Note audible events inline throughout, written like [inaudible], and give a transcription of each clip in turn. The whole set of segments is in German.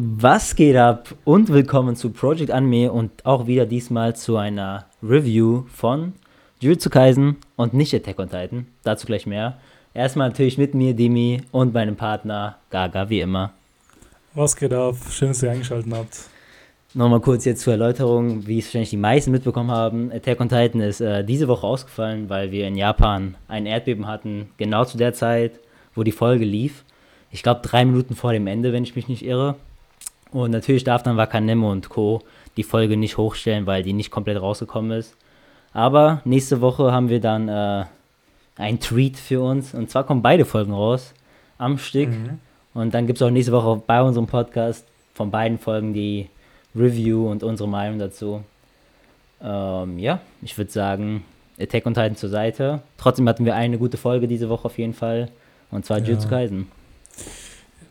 Was geht ab und willkommen zu Project Anime und auch wieder diesmal zu einer Review von Jujutsu Kaisen und nicht Attack on Titan. Dazu gleich mehr. Erstmal natürlich mit mir, Demi, und meinem Partner Gaga, wie immer. Was geht ab? Schön, dass ihr eingeschaltet habt. Nochmal kurz jetzt zur Erläuterung, wie es wahrscheinlich die meisten mitbekommen haben. Attack on Titan ist äh, diese Woche ausgefallen, weil wir in Japan ein Erdbeben hatten, genau zu der Zeit, wo die Folge lief. Ich glaube drei Minuten vor dem Ende, wenn ich mich nicht irre. Und natürlich darf dann Wakanemo und Co. die Folge nicht hochstellen, weil die nicht komplett rausgekommen ist. Aber nächste Woche haben wir dann äh, ein Treat für uns. Und zwar kommen beide Folgen raus am Stück. Mhm. Und dann gibt es auch nächste Woche bei unserem Podcast von beiden Folgen die Review und unsere Meinung dazu. Ähm, ja, ich würde sagen, Attack on Titan zur Seite. Trotzdem hatten wir eine gute Folge diese Woche auf jeden Fall. Und zwar ja. Jutsu Kaisen.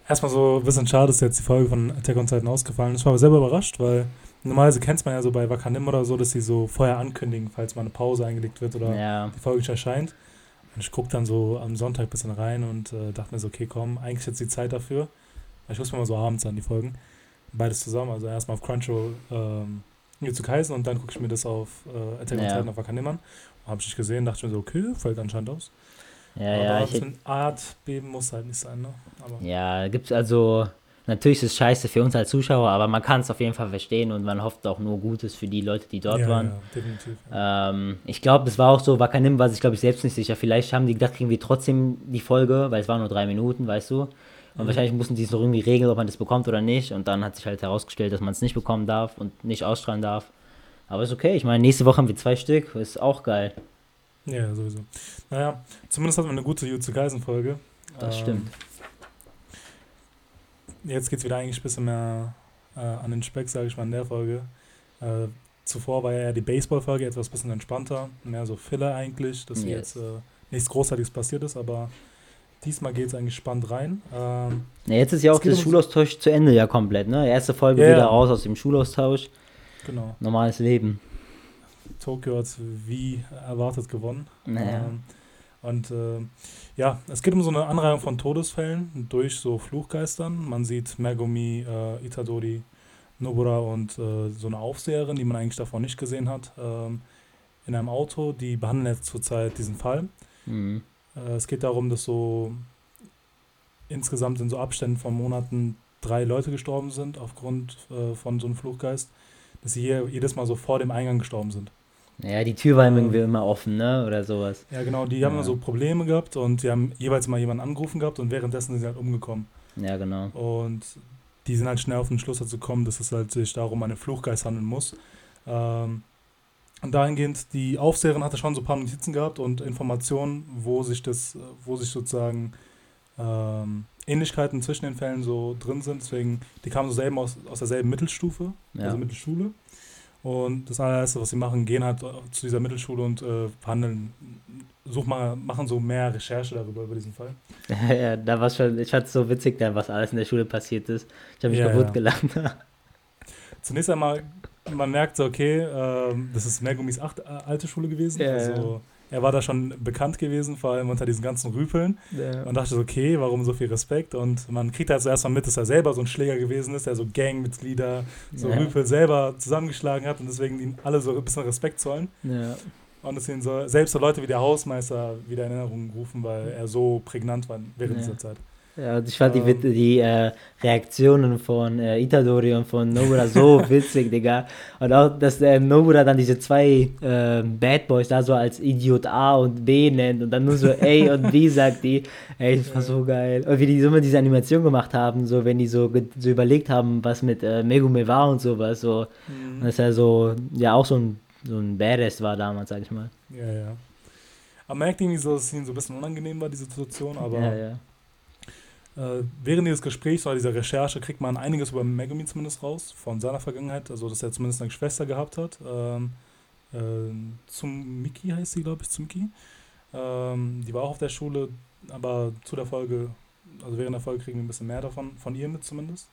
Erstmal so ein bisschen schade, dass jetzt die Folge von Attack on Titan ausgefallen ist. Ich war aber selber überrascht, weil normalerweise kennt man ja so bei Wakanim oder so, dass sie so vorher ankündigen, falls mal eine Pause eingelegt wird oder ja. die Folge nicht erscheint. Und ich gucke dann so am Sonntag ein bisschen rein und äh, dachte mir so, okay, komm, eigentlich ist jetzt die Zeit dafür. Ich muss mir mal so abends an die Folgen. Beides zusammen, also erstmal auf Crunchyroll ähm, zu Kaisen und dann gucke ich mir das auf äh, Attack on ja. Titan auf Wakanim an. Habe ich nicht gesehen, dachte ich mir so, okay, fällt anscheinend aus. Ja, aber ja. Ich, Erdbeben muss halt nicht sein, ne? Aber ja, gibt es also. Natürlich ist es scheiße für uns als Zuschauer, aber man kann es auf jeden Fall verstehen und man hofft auch nur Gutes für die Leute, die dort ja, waren. Ja, definitiv. Ja. Ähm, ich glaube, das war auch so, Wakanim war sich, glaube ich, selbst nicht sicher. Vielleicht haben die gedacht, kriegen wir trotzdem die Folge, weil es waren nur drei Minuten, weißt du. Und mhm. wahrscheinlich mussten die es noch irgendwie regeln, ob man das bekommt oder nicht. Und dann hat sich halt herausgestellt, dass man es nicht bekommen darf und nicht ausstrahlen darf. Aber ist okay. Ich meine, nächste Woche haben wir zwei Stück. Ist auch geil. Ja, sowieso. Naja, zumindest hatten wir eine gute Jutsu Kaisen-Folge. Das ähm, stimmt. Jetzt geht es wieder eigentlich ein bisschen mehr äh, an den Speck, sage ich mal, in der Folge. Äh, zuvor war ja die Baseball-Folge etwas bisschen entspannter, mehr so Filler eigentlich, dass yes. jetzt äh, nichts Großartiges passiert ist, aber diesmal geht es eigentlich spannend rein. Ähm, ja, jetzt ist ja auch das Schulaustausch zu Ende ja komplett, ne? Erste Folge yeah. wieder raus aus dem Schulaustausch. Genau. Normales Leben. Tokio hat wie erwartet gewonnen. Naja. Ähm, und äh, ja, es geht um so eine Anreihung von Todesfällen durch so Fluchgeistern. Man sieht Megumi, äh, Itadori, Nobura und äh, so eine Aufseherin, die man eigentlich davor nicht gesehen hat, ähm, in einem Auto. Die behandeln jetzt zurzeit diesen Fall. Mhm. Äh, es geht darum, dass so insgesamt in so Abständen von Monaten drei Leute gestorben sind aufgrund äh, von so einem Fluchgeist, dass sie hier jedes Mal so vor dem Eingang gestorben sind. Ja, die Tür war irgendwie immer offen, ne? Oder sowas. Ja, genau, die haben ja. so Probleme gehabt und die haben jeweils mal jemanden angerufen gehabt und währenddessen sind sie halt umgekommen. Ja, genau. Und die sind halt schnell auf den Schluss dazu gekommen, dass es halt sich darum eine Fluchgeist handeln muss. Ähm, und dahingehend, die Aufseherin hatte schon so ein paar Notizen gehabt und Informationen, wo sich das, wo sich sozusagen ähm, Ähnlichkeiten zwischen den Fällen so drin sind. Deswegen, die kamen so selben aus, aus derselben Mittelstufe, ja. also Mittelschule. Und das allererste, was sie machen, gehen halt zu dieser Mittelschule und äh, verhandeln, such mal, machen so mehr Recherche darüber, über diesen Fall. [laughs] ja, da war schon, ich fand es so witzig, dann, was alles in der Schule passiert ist. Ich habe mich ja, kaputt ja. gelacht. [laughs] Zunächst einmal, man merkt so, okay, äh, das ist Megumis acht, äh, alte Schule gewesen. Ja, also er war da schon bekannt gewesen, vor allem unter diesen ganzen Rüpeln. Ja. Man dachte so, okay, warum so viel Respekt? Und man kriegt halt zuerst mal mit, dass er selber so ein Schläger gewesen ist, der so Gangmitglieder, so ja. Rüpel selber zusammengeschlagen hat und deswegen ihn alle so ein bisschen Respekt zollen. Ja. Und dass ihn so, selbst so Leute wie der Hausmeister wieder in Erinnerung rufen, weil er so prägnant war während dieser Zeit. Ja, ich fand ähm, die, die äh, Reaktionen von äh, Itadori und von Nobura so [laughs] witzig, Digga. Und auch, dass äh, Nobura dann diese zwei äh, Bad Boys da so als Idiot A und B nennt und dann nur so A und B [laughs] sagt die. Ey, das war so geil. Und wie die so immer diese Animation gemacht haben, so wenn die so, so überlegt haben, was mit äh, Megume war und sowas. So. Mhm. Und dass er so, ja, auch so ein, so ein Badass war damals, sag ich mal. Ja, ja. Aber man merkt irgendwie so, dass es ihnen so ein bisschen unangenehm war, die Situation, aber. Ja, ja während dieses Gesprächs oder dieser Recherche kriegt man einiges über Megumi zumindest raus, von seiner Vergangenheit, also dass er zumindest eine Schwester gehabt hat. Ähm, äh, zum Miki heißt sie, glaube ich, Tsumiki. Ähm, die war auch auf der Schule, aber zu der Folge, also während der Folge kriegen wir ein bisschen mehr davon, von ihr mit zumindest.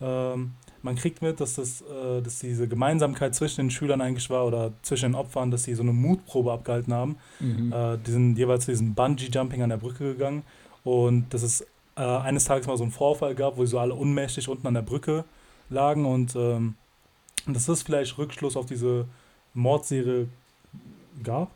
Ähm, man kriegt mit, dass, das, äh, dass diese Gemeinsamkeit zwischen den Schülern eigentlich war oder zwischen den Opfern, dass sie so eine Mutprobe abgehalten haben. Mhm. Äh, die sind jeweils zu diesem Bungee-Jumping an der Brücke gegangen und das ist äh, eines Tages mal so einen Vorfall gab, wo sie so alle unmächtig unten an der Brücke lagen und ähm, das vielleicht Rückschluss auf diese Mordserie gab.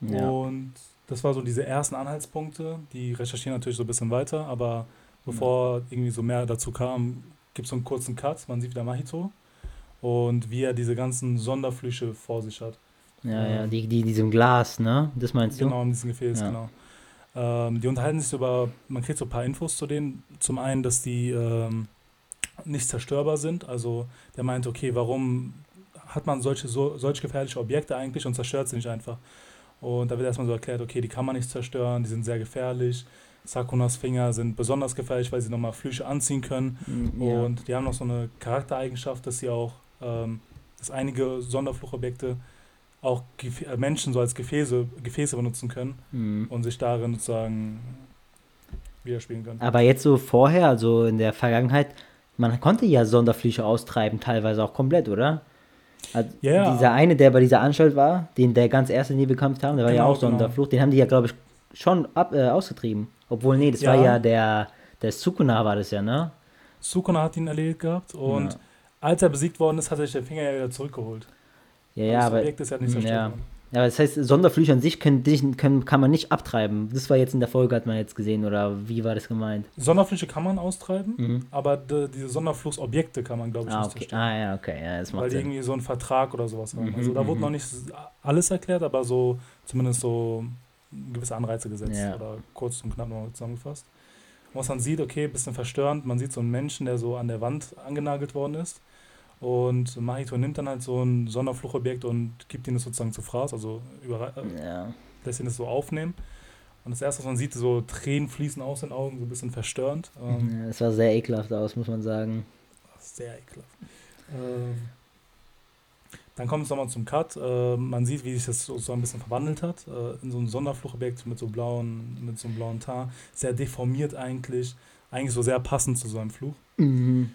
Ja. Und das war so diese ersten Anhaltspunkte. Die recherchieren natürlich so ein bisschen weiter, aber bevor ja. irgendwie so mehr dazu kam, gibt es so einen kurzen Cut. Man sieht wieder Mahito und wie er diese ganzen Sonderflüche vor sich hat. Ja, ähm, ja, die, die, diesem Glas, ne? Das meinst du? Genau, in diesem Gefäß, ja. genau. Ähm, die unterhalten sich über, man kriegt so ein paar Infos zu denen. Zum einen, dass die ähm, nicht zerstörbar sind. Also der meint, okay, warum hat man solche, so, solch gefährliche Objekte eigentlich und zerstört sie nicht einfach? Und da wird erstmal so erklärt, okay, die kann man nicht zerstören, die sind sehr gefährlich. Sakunas Finger sind besonders gefährlich, weil sie nochmal Flüche anziehen können. Mm, ja. Und die haben noch so eine Charaktereigenschaft, dass sie auch, ähm, dass einige Sonderfluchobjekte auch Gef äh, Menschen so als Gefäße, Gefäße benutzen können mm. und sich darin sozusagen widerspiegeln können. Aber jetzt so vorher, also in der Vergangenheit, man konnte ja Sonderflüche austreiben, teilweise auch komplett, oder? Also yeah. Dieser eine, der bei dieser Anstalt war, den der ganz erste nie bekämpft haben, der war genau, ja auch Sonderfluch, genau. den haben die ja, glaube ich, schon ab, äh, ausgetrieben. Obwohl, nee, das ja. war ja der, der Sukuna war das ja, ne? Sukuna hat ihn erledigt gehabt und ja. als er besiegt worden ist, hat er sich der Finger ja wieder zurückgeholt. Ja, ja, aber, Objekt ist ja nicht zerstört ja. Ja, das heißt, Sonderflüche an sich können, können, kann man nicht abtreiben. Das war jetzt in der Folge, hat man jetzt gesehen, oder wie war das gemeint? Sonderflüche kann man austreiben, mhm. aber de, diese Sonderfluchsobjekte kann man, glaube ich, ah, nicht okay. zerstören. Ah, ja, okay, ja, das macht Weil die irgendwie so einen Vertrag oder sowas haben. Mhm, also da wurde mhm. noch nicht alles erklärt, aber so zumindest so gewisse Anreize gesetzt ja. oder kurz und knapp nochmal zusammengefasst. Was man sieht, okay, bisschen verstörend, man sieht so einen Menschen, der so an der Wand angenagelt worden ist und Mahito nimmt dann halt so ein Sonderfluchobjekt und gibt ihn das sozusagen zu Fraß, also über, äh, ja. lässt ihn das so aufnehmen. Und das erste, was man sieht, so Tränen fließen aus den Augen, so ein bisschen verstörend. Ähm, ja, sah sehr ekelhaft aus, muss man sagen. Sehr ekelhaft. Ähm, dann kommt es nochmal zum Cut. Äh, man sieht, wie sich das so, so ein bisschen verwandelt hat. Äh, in so ein Sonderfluchobjekt mit so blauen, mit so einem blauen Tar. Sehr deformiert eigentlich. Eigentlich so sehr passend zu so einem Fluch. Mhm.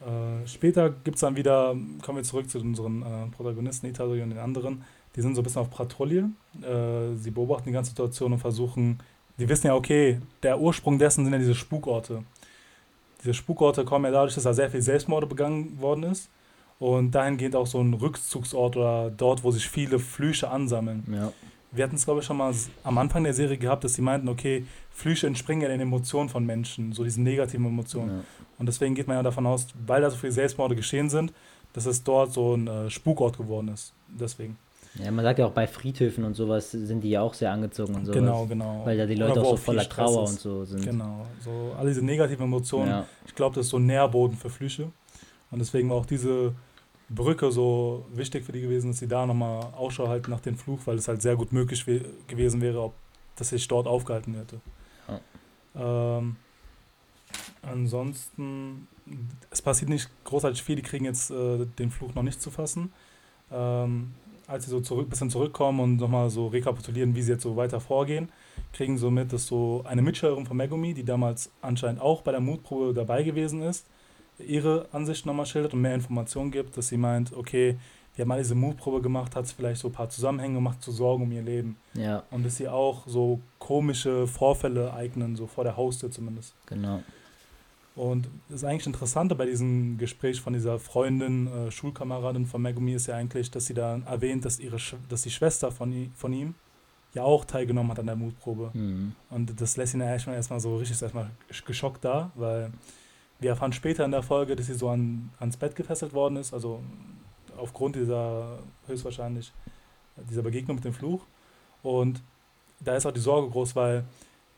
Äh, später gibt es dann wieder, kommen wir zurück zu unseren äh, Protagonisten, Itadori und den anderen. Die sind so ein bisschen auf Patrouille. Äh, sie beobachten die ganze Situation und versuchen, die wissen ja, okay, der Ursprung dessen sind ja diese Spukorte. Diese Spukorte kommen ja dadurch, dass da sehr viel Selbstmorde begangen worden ist. Und dahingehend auch so ein Rückzugsort oder dort, wo sich viele Flüche ansammeln. Ja. Wir hatten es, glaube ich, schon mal am Anfang der Serie gehabt, dass sie meinten, okay, Flüche entspringen ja den Emotionen von Menschen, so diesen negativen Emotionen. Ja. Und deswegen geht man ja davon aus, weil da so viele Selbstmorde geschehen sind, dass es dort so ein äh, Spukort geworden ist. Deswegen. Ja, man sagt ja auch bei Friedhöfen und sowas sind die ja auch sehr angezogen und so. Genau, genau. Weil da die Leute auch so voller Trauer und so sind. Genau, so alle diese negativen Emotionen. Ja. Ich glaube, das ist so ein Nährboden für Flüche. Und deswegen war auch diese Brücke so wichtig für die gewesen, dass sie da nochmal Ausschau halten nach dem Fluch, weil es halt sehr gut möglich gewesen wäre, ob das sich dort aufgehalten hätte. Ja. Ähm, Ansonsten, es passiert nicht großartig viel, die kriegen jetzt äh, den Fluch noch nicht zu fassen. Ähm, als sie so zurück, bisschen zurückkommen und nochmal so rekapitulieren, wie sie jetzt so weiter vorgehen, kriegen so mit, dass so eine Mitschülerin von Megumi, die damals anscheinend auch bei der Mutprobe dabei gewesen ist, ihre Ansicht nochmal schildert und mehr Informationen gibt, dass sie meint, okay, wir haben mal diese Mutprobe gemacht, hat es vielleicht so ein paar Zusammenhänge gemacht, zu Sorgen um ihr Leben. Ja. Und dass sie auch so komische Vorfälle eignen, so vor der Haustür zumindest. Genau. Und das eigentlich Interessante bei diesem Gespräch von dieser Freundin, äh, Schulkameradin von Megumi ist ja eigentlich, dass sie da erwähnt, dass, ihre dass die Schwester von, von ihm ja auch teilgenommen hat an der Mutprobe. Mhm. Und das lässt ihn ja erstmal, erstmal so richtig erstmal geschockt da, weil wir erfahren später in der Folge, dass sie so an, ans Bett gefesselt worden ist, also aufgrund dieser höchstwahrscheinlich dieser Begegnung mit dem Fluch. Und da ist auch die Sorge groß, weil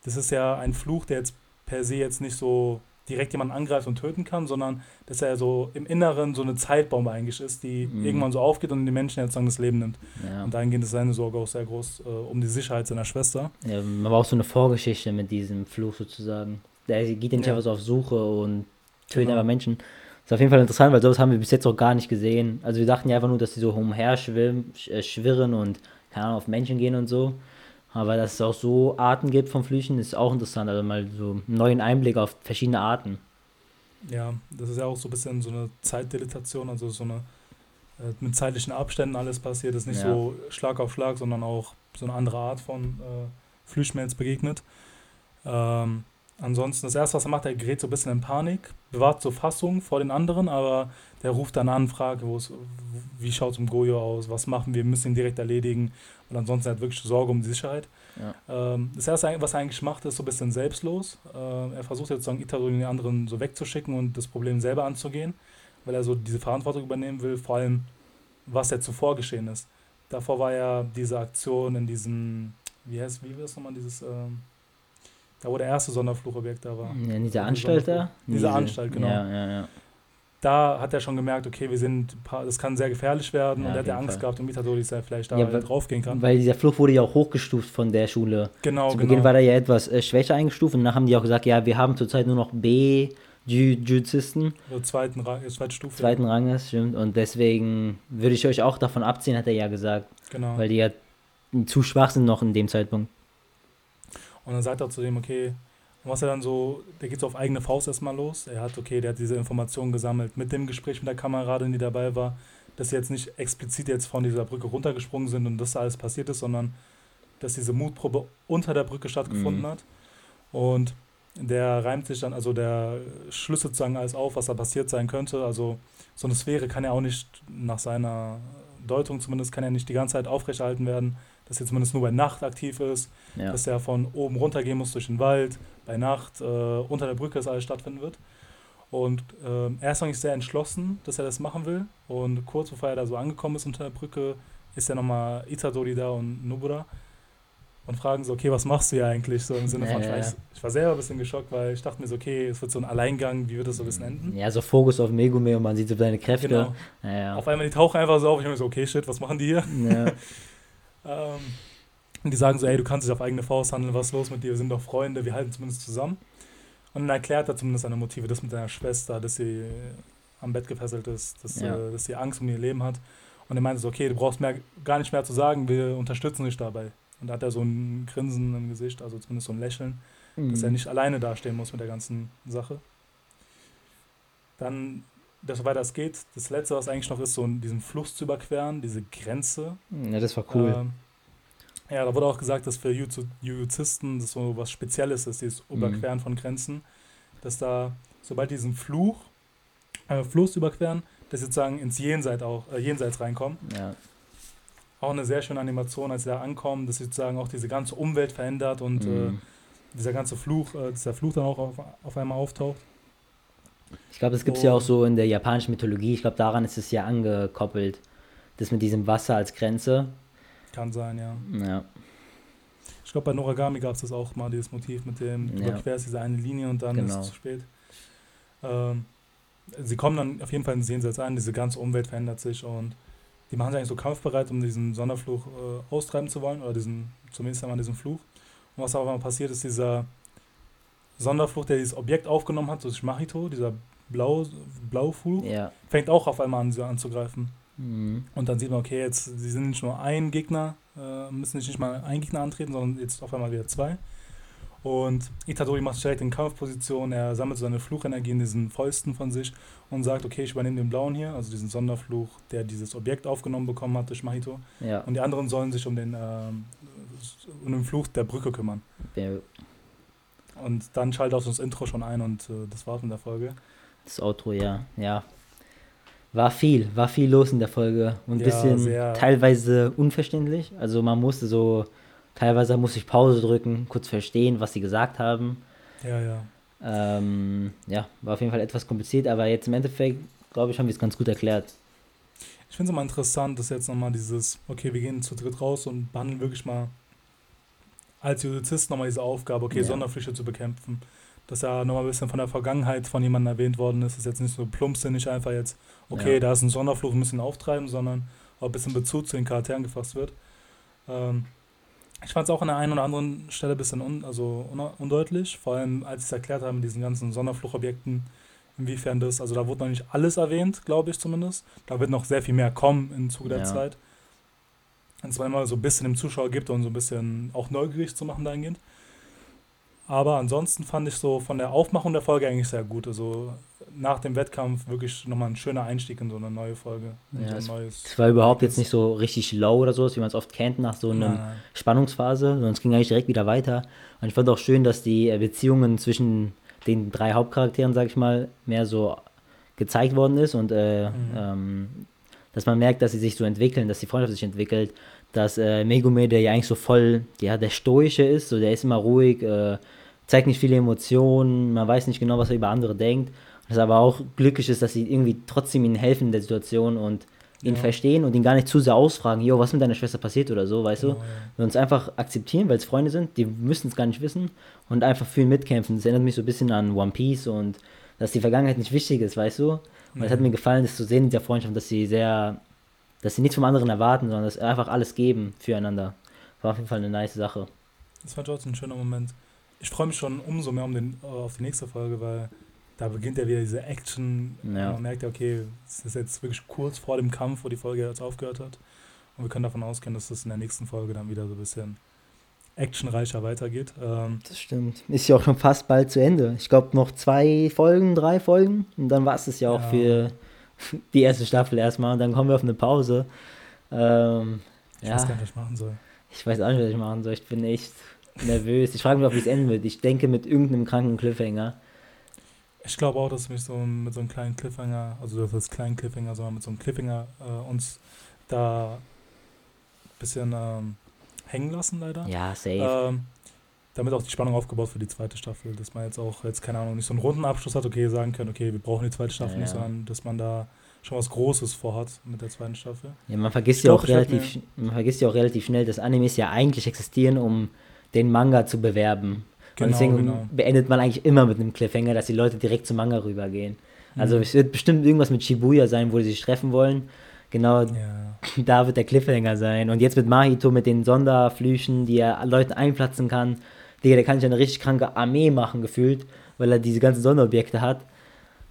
das ist ja ein Fluch, der jetzt per se jetzt nicht so direkt jemanden angreift und töten kann, sondern dass er so im Inneren so eine Zeitbombe eigentlich ist, die mhm. irgendwann so aufgeht und den Menschen jetzt das Leben nimmt. Ja. Und dahingehend ist seine Sorge auch sehr groß äh, um die Sicherheit seiner Schwester. Ja, man braucht so eine Vorgeschichte mit diesem Fluch sozusagen. Der geht ja nicht ja. einfach so auf Suche und tötet genau. einfach Menschen. Das ist auf jeden Fall interessant, weil sowas haben wir bis jetzt auch gar nicht gesehen. Also wir dachten ja einfach nur, dass sie so umher schwimmen, äh, schwirren und keine Ahnung, auf Menschen gehen und so. Aber dass es auch so Arten gibt von Flüchen, ist auch interessant. Also mal so einen neuen Einblick auf verschiedene Arten. Ja, das ist ja auch so ein bisschen so eine Zeitdilatation, also so eine äh, mit zeitlichen Abständen alles passiert. Das ist nicht ja. so Schlag auf Schlag, sondern auch so eine andere Art von äh, Flüchen jetzt begegnet. Ähm, ansonsten, das erste, was er macht, er gerät so ein bisschen in Panik, bewahrt so Fassung vor den anderen, aber der ruft dann an, fragt, wo es, wie schaut es um Goyo aus, was machen wir, müssen ihn direkt erledigen und ansonsten hat er wirklich Sorge um die Sicherheit. Ja. Ähm, das erste, was er eigentlich macht, ist so ein bisschen selbstlos. Äh, er versucht jetzt sozusagen Itadori den anderen so wegzuschicken und das Problem selber anzugehen, weil er so diese Verantwortung übernehmen will, vor allem was ja zuvor geschehen ist. Davor war ja diese Aktion in diesem, wie heißt, wie war das nochmal, dieses, ähm, da wo der erste Sonderflugobjekt da war. Ja, diese Anstalt da? Diese, Anstalt, genau. Ja, ja, ja. Da hat er schon gemerkt, okay, wir sind, das kann sehr gefährlich werden ja, und er hat ja Angst Fall. gehabt, um Itadori, dass er vielleicht da ja, draufgehen kann. Weil dieser Fluch wurde ja auch hochgestuft von der Schule. Genau, Zu genau. Beginn war er ja etwas äh, schwächer eingestuft und dann haben die auch gesagt, ja, wir haben zurzeit nur noch B, Jiu-Jitsisten. Also zweiten Rang, zweite Stufe. Zweiten Ranges, stimmt. Und deswegen würde ich euch auch davon abziehen, hat er ja gesagt. Genau. Weil die ja zu schwach sind noch in dem Zeitpunkt. Und dann sagt er zu dem, okay, was er dann so, der geht so auf eigene Faust erstmal los. Er hat, okay, der hat diese Informationen gesammelt mit dem Gespräch mit der Kameradin, die dabei war, dass sie jetzt nicht explizit jetzt von dieser Brücke runtergesprungen sind und das alles passiert ist, sondern dass diese Mutprobe unter der Brücke stattgefunden mhm. hat. Und der reimt sich dann, also der schlüsselt sozusagen alles auf, was da passiert sein könnte. Also so eine Sphäre kann ja auch nicht nach seiner Deutung zumindest, kann ja nicht die ganze Zeit aufrechterhalten werden, dass er zumindest nur bei Nacht aktiv ist, ja. dass er von oben runter gehen muss durch den Wald, bei Nacht äh, unter der Brücke das alles stattfinden wird. Und äh, er ist eigentlich sehr entschlossen, dass er das machen will. Und kurz bevor er da so angekommen ist unter der Brücke, ist ja nochmal Itadori da und Nobura und fragen so, okay, was machst du hier eigentlich? So im Sinne von, ja, ich, ich, war selber ein bisschen geschockt, weil ich dachte mir so, okay, es wird so ein Alleingang, wie wird das so ein bisschen enden? Ja, so Fokus auf Megume und man sieht so deine Kräfte. Genau. Ja, auf einmal, die tauchen einfach so auf, ich habe mir so, okay, shit, was machen die hier? [laughs] ähm, und die sagen so, ey, du kannst dich auf eigene Faust handeln, was ist los mit dir? Wir sind doch Freunde, wir halten zumindest zusammen. Und dann erklärt er zumindest seine Motive, das mit seiner Schwester, dass sie am Bett gefesselt ist, dass, ja. äh, dass sie Angst um ihr Leben hat. Und er meinte so, okay, du brauchst mehr, gar nicht mehr zu sagen, wir unterstützen dich dabei. Und da hat er so ein Grinsen im Gesicht, also zumindest so ein Lächeln, mhm. dass er nicht alleine dastehen muss mit der ganzen Sache. Dann, das weiter es geht, das letzte, was eigentlich noch ist, so diesen Fluss zu überqueren, diese Grenze. Ja, das war cool. Ähm, ja, da wurde auch gesagt, dass für Jujuzisten das so was Spezielles ist, dieses mhm. Überqueren mhm. von Grenzen. Dass da, sobald diesen Fluch, äh, Fluss überqueren, dass sie sozusagen ins Jenseits auch, äh, Jenseits reinkommen. Ja auch eine sehr schöne Animation, als sie da ankommen, dass sozusagen auch diese ganze Umwelt verändert und mhm. äh, dieser ganze Fluch, äh, dieser Fluch dann auch auf, auf einmal auftaucht. Ich glaube, das gibt es ja auch so in der japanischen Mythologie. Ich glaube, daran ist es ja angekoppelt. Das mit diesem Wasser als Grenze. Kann sein, ja. Ja. Ich glaube, bei Noragami gab es das auch mal, dieses Motiv mit dem, du ja. überquerst diese eine Linie und dann genau. ist es zu spät. Ähm, sie kommen dann auf jeden Fall ins Jenseits an, diese ganze Umwelt verändert sich und die machen sich eigentlich so kampfbereit, um diesen Sonderfluch äh, austreiben zu wollen, oder diesen, zumindest einmal diesen Fluch. Und was aber passiert ist, dieser Sonderfluch, der dieses Objekt aufgenommen hat, so das Machito, dieser Blau, Blaufluch, ja. fängt auch auf einmal an, sie anzugreifen. Mhm. Und dann sieht man, okay, jetzt, sie sind nicht nur ein Gegner, äh, müssen nicht mal ein Gegner antreten, sondern jetzt auf einmal wieder zwei. Und Itadori macht sich direkt in Kampfposition, er sammelt seine Fluchenergie in diesen Fäusten von sich und sagt, okay, ich übernehme den blauen hier, also diesen Sonderfluch, der dieses Objekt aufgenommen bekommen hat durch Mahito. Ja. Und die anderen sollen sich um den, ähm, um den Fluch der Brücke kümmern. Ja. Und dann schaltet auch das Intro schon ein und äh, das war's mit der Folge. Das Outro, ja, ja. War viel, war viel los in der Folge und ein ja, bisschen teilweise unverständlich. Also man musste so Teilweise musste ich Pause drücken, kurz verstehen, was sie gesagt haben. Ja, ja. Ähm, ja, war auf jeden Fall etwas kompliziert, aber jetzt im Endeffekt, glaube ich, haben wir es ganz gut erklärt. Ich finde es immer interessant, dass jetzt nochmal dieses, okay, wir gehen zu dritt raus und behandeln wirklich mal als Judizist nochmal diese Aufgabe, okay, ja. Sonderflüche zu bekämpfen. Dass ja nochmal ein bisschen von der Vergangenheit von jemandem erwähnt worden ist. Ist jetzt nicht so plumpsinnig einfach jetzt, okay, ja. da ist ein Sonderfluch, müssen ihn auftreiben, sondern auch ein bisschen Bezug zu den Charakteren gefasst wird. Ähm, ich fand es auch an der einen oder anderen Stelle ein bisschen un, also undeutlich, vor allem als ich es erklärt habe mit diesen ganzen Sonderfluchobjekten, inwiefern das, also da wurde noch nicht alles erwähnt, glaube ich zumindest. Da wird noch sehr viel mehr kommen im Zuge der ja. Zeit. Und zwar immer so ein bisschen dem Zuschauer gibt und so ein bisschen auch neugierig zu machen dahingehend. Aber ansonsten fand ich so von der Aufmachung der Folge eigentlich sehr gut. Also nach dem Wettkampf wirklich nochmal ein schöner Einstieg in so eine neue Folge. Ja, so es, es, war überhaupt jetzt nicht so richtig low oder so, wie man es oft kennt nach so einer. Spannungsphase, sondern es ging eigentlich direkt wieder weiter. Und ich fand auch schön, dass die äh, Beziehungen zwischen den drei Hauptcharakteren, sag ich mal, mehr so gezeigt worden ist und äh, mhm. ähm, dass man merkt, dass sie sich so entwickeln, dass die Freundschaft sich entwickelt, dass äh, Megumi, der ja eigentlich so voll, ja, der Stoische ist, so der ist immer ruhig, äh, zeigt nicht viele Emotionen, man weiß nicht genau, was er über andere denkt dass er aber auch glücklich ist, dass sie irgendwie trotzdem ihm helfen in der Situation und ihn ja. verstehen und ihn gar nicht zu sehr ausfragen, jo, was mit deiner Schwester passiert oder so, weißt genau, du? Ja. Wir uns einfach akzeptieren, weil es Freunde sind, die müssen es gar nicht wissen und einfach für ihn mitkämpfen. Das erinnert mich so ein bisschen an One Piece und dass die Vergangenheit nicht wichtig ist, weißt du? Und es hat mir gefallen, das zu sehen in der Freundschaft, dass sie sehr, dass sie nichts vom anderen erwarten, sondern dass sie einfach alles geben füreinander. War auf jeden Fall eine nice Sache. Das war trotzdem ein schöner Moment. Ich freue mich schon umso mehr um den, auf die nächste Folge, weil da beginnt ja wieder diese Action. Ja. Man merkt ja, okay, es ist jetzt wirklich kurz vor dem Kampf, wo die Folge jetzt aufgehört hat. Und wir können davon ausgehen, dass das in der nächsten Folge dann wieder so ein bisschen actionreicher weitergeht. Ähm das stimmt. Ist ja auch schon fast bald zu Ende. Ich glaube, noch zwei Folgen, drei Folgen. Und dann war es das ja auch ja. für [laughs] die erste Staffel erstmal. Und dann kommen wir auf eine Pause. Ähm, ich ja. weiß gar nicht, was ich machen soll. Ich weiß auch nicht, was ich machen soll. Ich bin echt nervös. Ich frage mich auch, wie es enden wird. Ich denke mit irgendeinem kranken Cliffhanger. Ich glaube auch, dass mich so mit so einem kleinen Cliffhanger, also das ist kleinen Cliffhanger, sondern mit so einem Cliffhanger äh, uns da ein bisschen ähm, hängen lassen, leider. Ja, safe. Ähm, damit auch die Spannung aufgebaut für die zweite Staffel, dass man jetzt auch jetzt, keine Ahnung, nicht so einen runden Abschluss hat, okay, sagen können, okay, wir brauchen die zweite Staffel ja, nicht, sondern dass man da schon was Großes vorhat mit der zweiten Staffel. Ja, man vergisst ich ja auch relativ, man vergisst ja auch relativ schnell, dass Animes ja eigentlich existieren, um den Manga zu bewerben. Genau, und deswegen genau. beendet man eigentlich immer mit einem Cliffhanger, dass die Leute direkt zum Manga rübergehen. Also mhm. es wird bestimmt irgendwas mit Shibuya sein, wo sie sich treffen wollen. Genau, ja. [laughs] da wird der Cliffhanger sein. Und jetzt mit Mahito, mit den Sonderflüchen, die er Leuten einplatzen kann. Digga, der kann sich eine richtig kranke Armee machen, gefühlt, weil er diese ganzen Sonderobjekte hat.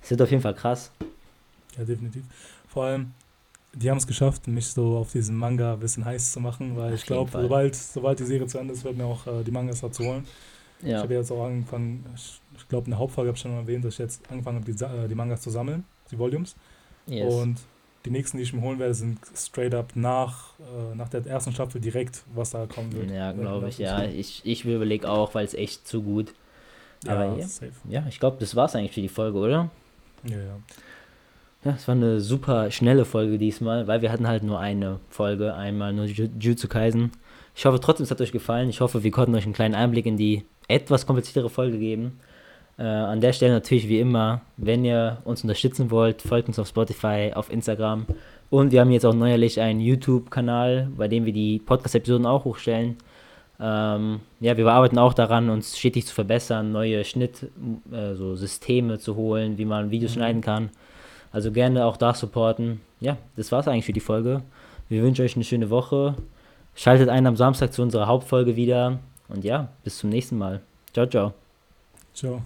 Das wird auf jeden Fall krass. Ja, definitiv. Vor allem, die haben es geschafft, mich so auf diesen Manga ein bisschen heiß zu machen, weil auf ich glaube, sobald, sobald die Serie zu Ende ist, wird mir auch äh, die Mangas dazu holen. Ja. Ich habe jetzt auch angefangen, ich glaube, in der Hauptfolge habe ich schon erwähnt, dass ich jetzt angefangen habe, die, äh, die Mangas zu sammeln, die Volumes. Yes. Und die nächsten, die ich mir holen werde, sind straight up nach, äh, nach der ersten Staffel direkt, was da kommen wird. Ja, glaube ich, ja. Ich, ich überlege auch, weil es echt zu gut. Aber ja, ja, ja ich glaube, das war es eigentlich für die Folge, oder? Ja, ja. Ja, es war eine super schnelle Folge diesmal, weil wir hatten halt nur eine Folge, einmal nur Jujutsu Kaisen. Ich hoffe trotzdem, es hat euch gefallen. Ich hoffe, wir konnten euch einen kleinen Einblick in die etwas kompliziertere Folge geben. Äh, an der Stelle natürlich wie immer, wenn ihr uns unterstützen wollt, folgt uns auf Spotify, auf Instagram. Und wir haben jetzt auch neuerlich einen YouTube-Kanal, bei dem wir die Podcast-Episoden auch hochstellen. Ähm, ja, wir arbeiten auch daran, uns stetig zu verbessern, neue Schnittsysteme äh, zu holen, wie man Videos mhm. schneiden kann. Also gerne auch da supporten. Ja, das war's eigentlich für die Folge. Wir wünschen euch eine schöne Woche. Schaltet ein am Samstag zu unserer Hauptfolge wieder. Und ja, bis zum nächsten Mal. Ciao, ciao. Ciao.